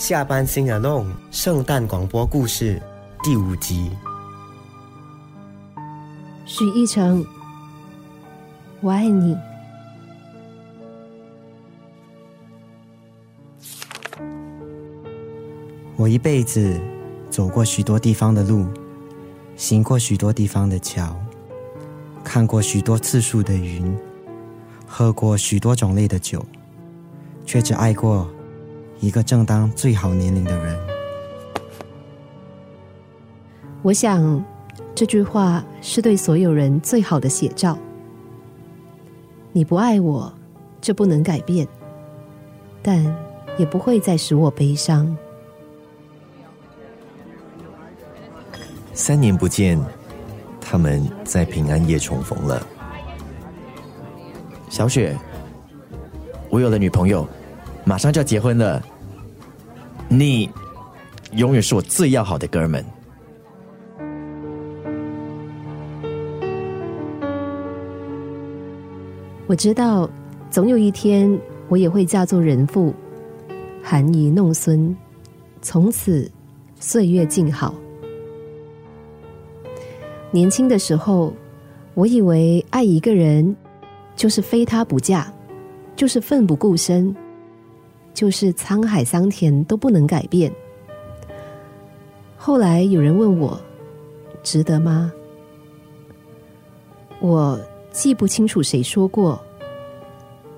下班新的弄圣诞广播故事第五集。许一成，我爱你。我一辈子走过许多地方的路，行过许多地方的桥，看过许多次数的云，喝过许多种类的酒，却只爱过一个正当最好年龄的人。我想，这句话是对所有人最好的写照。你不爱我，这不能改变，但也不会再使我悲伤。三年不见，他们在平安夜重逢了。小雪，我有了女朋友，马上就要结婚了。你永远是我最要好的哥们。我知道，总有一天我也会嫁作人妇，含饴弄孙，从此岁月静好。年轻的时候，我以为爱一个人就是非他不嫁，就是奋不顾身，就是沧海桑田都不能改变。后来有人问我，值得吗？我记不清楚谁说过，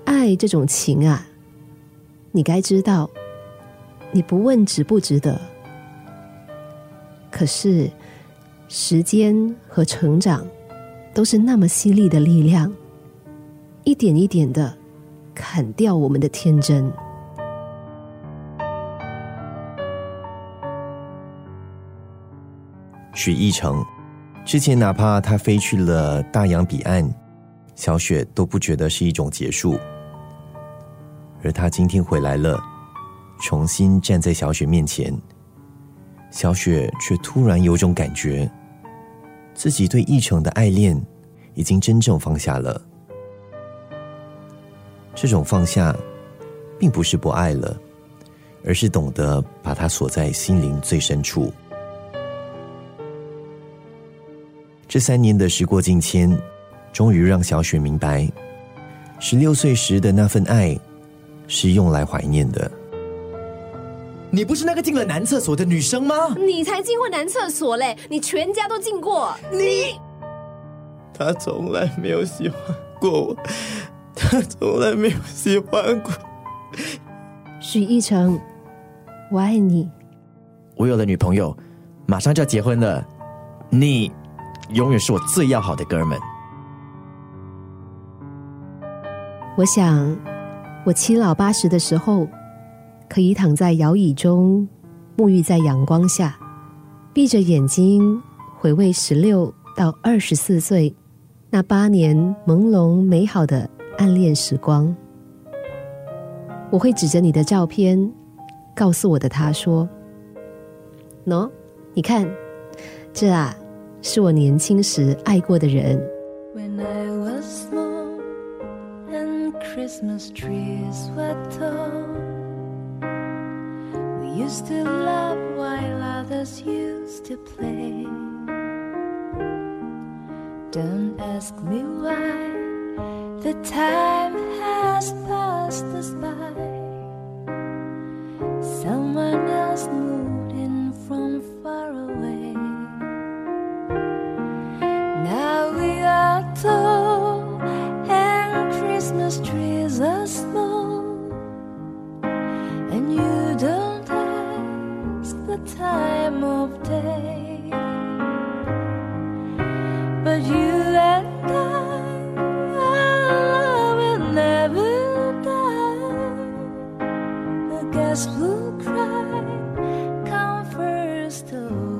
爱这种情啊，你该知道，你不问值不值得，可是。时间和成长，都是那么犀利的力量，一点一点的砍掉我们的天真。许一成，之前哪怕他飞去了大洋彼岸，小雪都不觉得是一种结束，而他今天回来了，重新站在小雪面前，小雪却突然有种感觉。自己对一成的爱恋已经真正放下了，这种放下，并不是不爱了，而是懂得把它锁在心灵最深处。这三年的时过境迁，终于让小雪明白，十六岁时的那份爱，是用来怀念的。你不是那个进了男厕所的女生吗？你才进过男厕所嘞！你全家都进过。你，他从来没有喜欢过我，他从来没有喜欢过。许一成，我爱你。我有了女朋友，马上就要结婚了。你，永远是我最要好的哥们。我想，我七老八十的时候。可以躺在摇椅中，沐浴在阳光下，闭着眼睛回味十六到二十四岁那八年朦胧美好的暗恋时光。我会指着你的照片，告诉我的他说：“喏，你看，这啊，是我年轻时爱过的人。” used to love while others used to play. Don't ask me why the time has passed us by. Someone else moved in from far. time of day. But you and I, our love will never die. The guest will cry, come first. Oh.